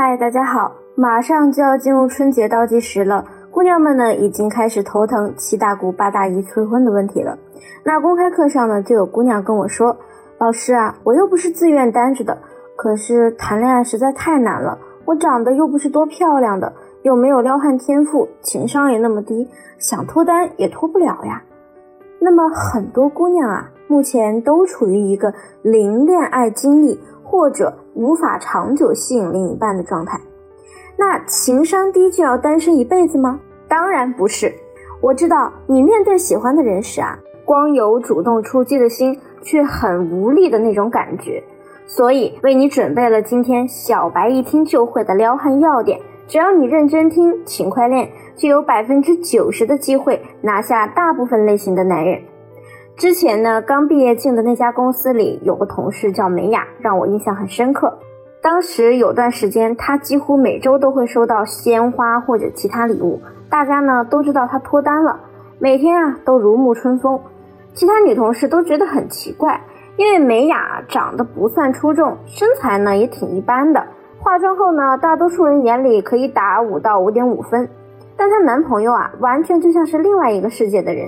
嗨，大家好！马上就要进入春节倒计时了，姑娘们呢已经开始头疼七大姑八大姨催婚的问题了。那公开课上呢，就有姑娘跟我说：“老师啊，我又不是自愿单着的，可是谈恋爱实在太难了。我长得又不是多漂亮的，又没有撩汉天赋，情商也那么低，想脱单也脱不了呀。”那么很多姑娘啊，目前都处于一个零恋爱经历。或者无法长久吸引另一半的状态，那情商低就要单身一辈子吗？当然不是。我知道你面对喜欢的人时啊，光有主动出击的心，却很无力的那种感觉。所以为你准备了今天小白一听就会的撩汉要点，只要你认真听，勤快练，就有百分之九十的机会拿下大部分类型的男人。之前呢，刚毕业进的那家公司里有个同事叫美雅，让我印象很深刻。当时有段时间，她几乎每周都会收到鲜花或者其他礼物。大家呢都知道她脱单了，每天啊都如沐春风。其他女同事都觉得很奇怪，因为美雅长得不算出众，身材呢也挺一般的，化妆后呢，大多数人眼里可以打五到五点五分。但她男朋友啊，完全就像是另外一个世界的人。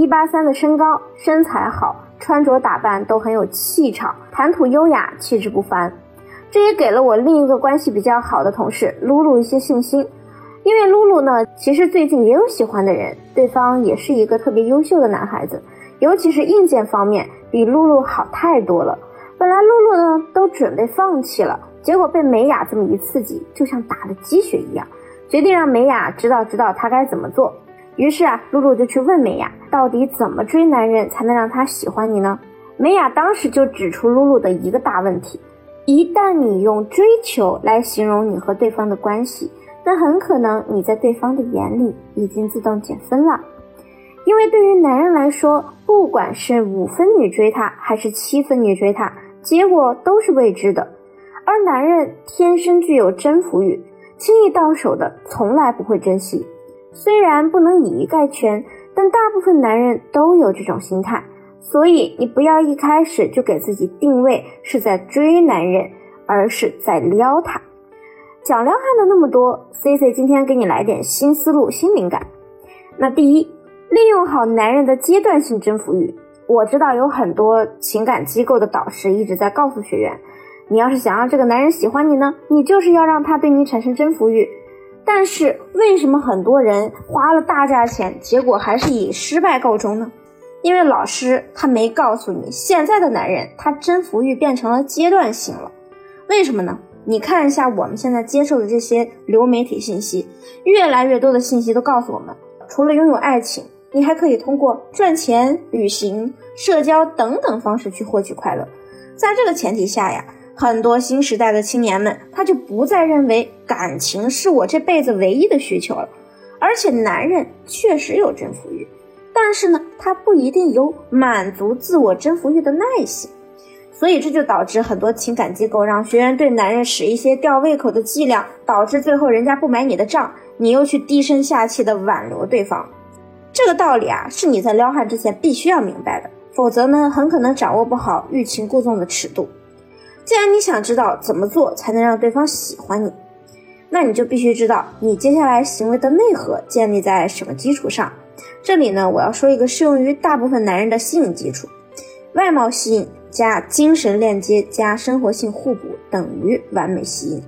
一八三的身高，身材好，穿着打扮都很有气场，谈吐优雅，气质不凡。这也给了我另一个关系比较好的同事露露一些信心，因为露露呢，其实最近也有喜欢的人，对方也是一个特别优秀的男孩子，尤其是硬件方面比露露好太多了。本来露露呢都准备放弃了，结果被美雅这么一刺激，就像打了鸡血一样，决定让美雅知道知道她该怎么做。于是啊，露露就去问美雅，到底怎么追男人才能让他喜欢你呢？美雅当时就指出露露的一个大问题：一旦你用追求来形容你和对方的关系，那很可能你在对方的眼里已经自动减分了。因为对于男人来说，不管是五分你追他，还是七分你追他，结果都是未知的。而男人天生具有征服欲，轻易到手的从来不会珍惜。虽然不能以一概全，但大部分男人都有这种心态，所以你不要一开始就给自己定位是在追男人，而是在撩他。讲撩汉的那么多，C C 今天给你来点新思路、新灵感。那第一，利用好男人的阶段性征服欲。我知道有很多情感机构的导师一直在告诉学员，你要是想让这个男人喜欢你呢，你就是要让他对你产生征服欲。但是为什么很多人花了大价钱，结果还是以失败告终呢？因为老师他没告诉你，现在的男人他征服欲变成了阶段性了。为什么呢？你看一下我们现在接受的这些流媒体信息，越来越多的信息都告诉我们，除了拥有爱情，你还可以通过赚钱、旅行、社交等等方式去获取快乐。在这个前提下呀。很多新时代的青年们，他就不再认为感情是我这辈子唯一的需求了。而且，男人确实有征服欲，但是呢，他不一定有满足自我征服欲的耐心。所以，这就导致很多情感机构让学员对男人使一些吊胃口的伎俩，导致最后人家不买你的账，你又去低声下气的挽留对方。这个道理啊，是你在撩汉之前必须要明白的，否则呢，很可能掌握不好欲擒故纵的尺度。既然你想知道怎么做才能让对方喜欢你，那你就必须知道你接下来行为的内核建立在什么基础上。这里呢，我要说一个适用于大部分男人的吸引基础：外貌吸引加精神链接加生活性互补等于完美吸引。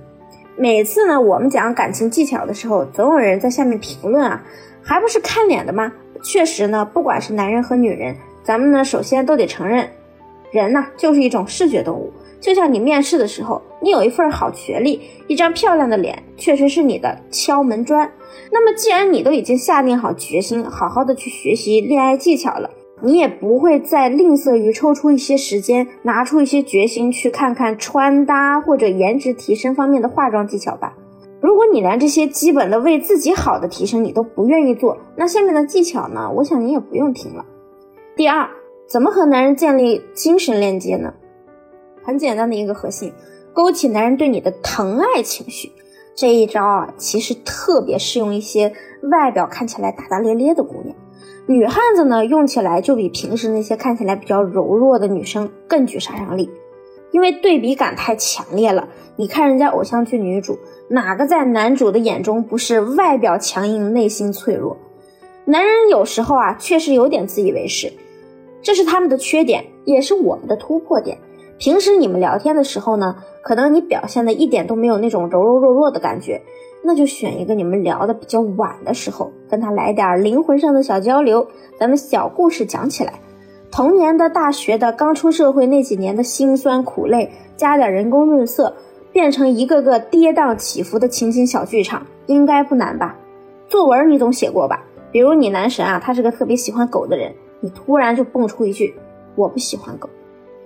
每次呢，我们讲感情技巧的时候，总有人在下面评论啊，还不是看脸的吗？确实呢，不管是男人和女人，咱们呢首先都得承认，人呢就是一种视觉动物。就像你面试的时候，你有一份好学历，一张漂亮的脸，确实是你的敲门砖。那么，既然你都已经下定好决心，好好的去学习恋爱技巧了，你也不会再吝啬于抽出一些时间，拿出一些决心去看看穿搭或者颜值提升方面的化妆技巧吧。如果你连这些基本的为自己好的提升你都不愿意做，那下面的技巧呢？我想你也不用听了。第二，怎么和男人建立精神链接呢？很简单的一个核心，勾起男人对你的疼爱情绪。这一招啊，其实特别适用一些外表看起来大大咧咧的姑娘。女汉子呢，用起来就比平时那些看起来比较柔弱的女生更具杀伤力。因为对比感太强烈了。你看人家偶像剧女主，哪个在男主的眼中不是外表强硬，内心脆弱？男人有时候啊，确实有点自以为是，这是他们的缺点，也是我们的突破点。平时你们聊天的时候呢，可能你表现的一点都没有那种柔柔弱弱的感觉，那就选一个你们聊的比较晚的时候，跟他来点灵魂上的小交流，咱们小故事讲起来。童年的、大学的、刚出社会那几年的辛酸苦累，加点人工润色，变成一个个跌宕起伏的情景小剧场，应该不难吧？作文你总写过吧？比如你男神啊，他是个特别喜欢狗的人，你突然就蹦出一句“我不喜欢狗”，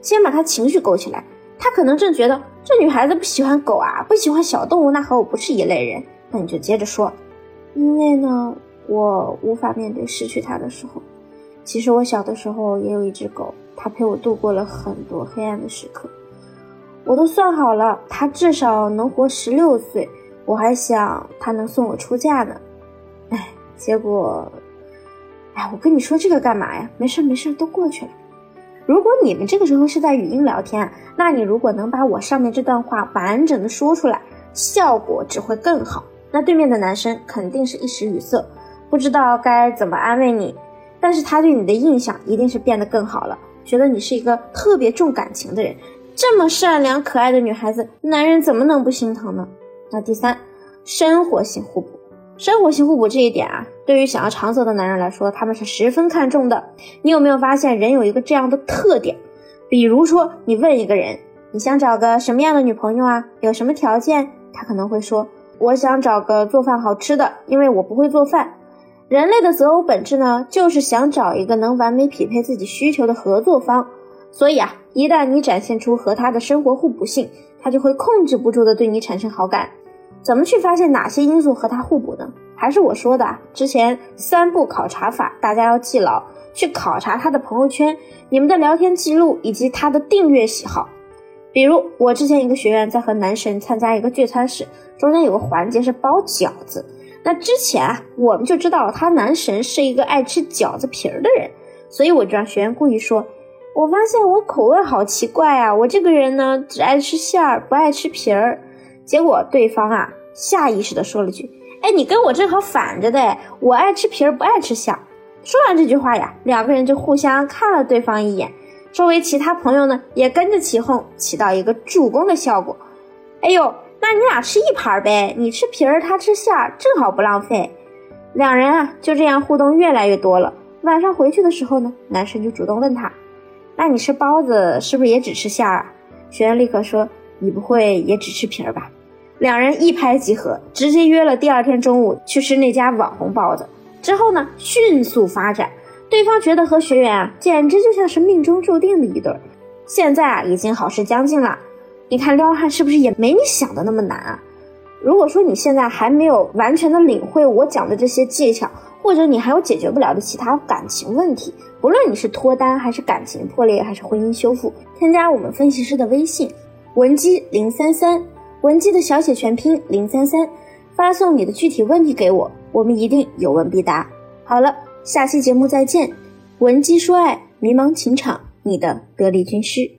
先把他情绪勾起来，他可能正觉得这女孩子不喜欢狗啊，不喜欢小动物，那和我不是一类人。那你就接着说，因为呢，我无法面对失去它的时候。其实我小的时候也有一只狗，它陪我度过了很多黑暗的时刻。我都算好了，它至少能活十六岁。我还想它能送我出嫁呢。哎，结果，哎，我跟你说这个干嘛呀？没事没事，都过去了。如果你们这个时候是在语音聊天，那你如果能把我上面这段话完整的说出来，效果只会更好。那对面的男生肯定是一时语塞，不知道该怎么安慰你。但是他对你的印象一定是变得更好了，觉得你是一个特别重感情的人，这么善良可爱的女孩子，男人怎么能不心疼呢？那第三，生活性互补，生活性互补这一点啊，对于想要长走的男人来说，他们是十分看重的。你有没有发现，人有一个这样的特点？比如说，你问一个人，你想找个什么样的女朋友啊？有什么条件？他可能会说，我想找个做饭好吃的，因为我不会做饭。人类的择偶本质呢，就是想找一个能完美匹配自己需求的合作方。所以啊，一旦你展现出和他的生活互补性，他就会控制不住的对你产生好感。怎么去发现哪些因素和他互补呢？还是我说的，之前三步考察法，大家要记牢。去考察他的朋友圈、你们的聊天记录以及他的订阅喜好。比如我之前一个学员在和男神参加一个聚餐时，中间有个环节是包饺子。那之前啊，我们就知道他男神是一个爱吃饺子皮儿的人，所以我就让学员故意说：“我发现我口味好奇怪啊，我这个人呢只爱吃馅儿，不爱吃皮儿。”结果对方啊下意识的说了句：“哎，你跟我正好反着的，我爱吃皮儿，不爱吃馅。”说完这句话呀，两个人就互相看了对方一眼，周围其他朋友呢也跟着起哄，起到一个助攻的效果。哎呦！那你俩吃一盘呗，你吃皮儿，他吃馅儿，正好不浪费。两人啊就这样互动越来越多了。晚上回去的时候呢，男生就主动问他：“那你吃包子是不是也只吃馅儿啊？”学员立刻说：“你不会也只吃皮儿吧？”两人一拍即合，直接约了第二天中午去吃那家网红包子。之后呢，迅速发展，对方觉得和学员啊简直就像是命中注定的一对。现在啊已经好事将近了。你看撩汉是不是也没你想的那么难啊？如果说你现在还没有完全的领会我讲的这些技巧，或者你还有解决不了的其他感情问题，不论你是脱单还是感情破裂还是婚姻修复，添加我们分析师的微信文姬零三三，文姬的小写全拼零三三，发送你的具体问题给我，我们一定有问必答。好了，下期节目再见，文姬说爱，迷茫情场，你的得力军师。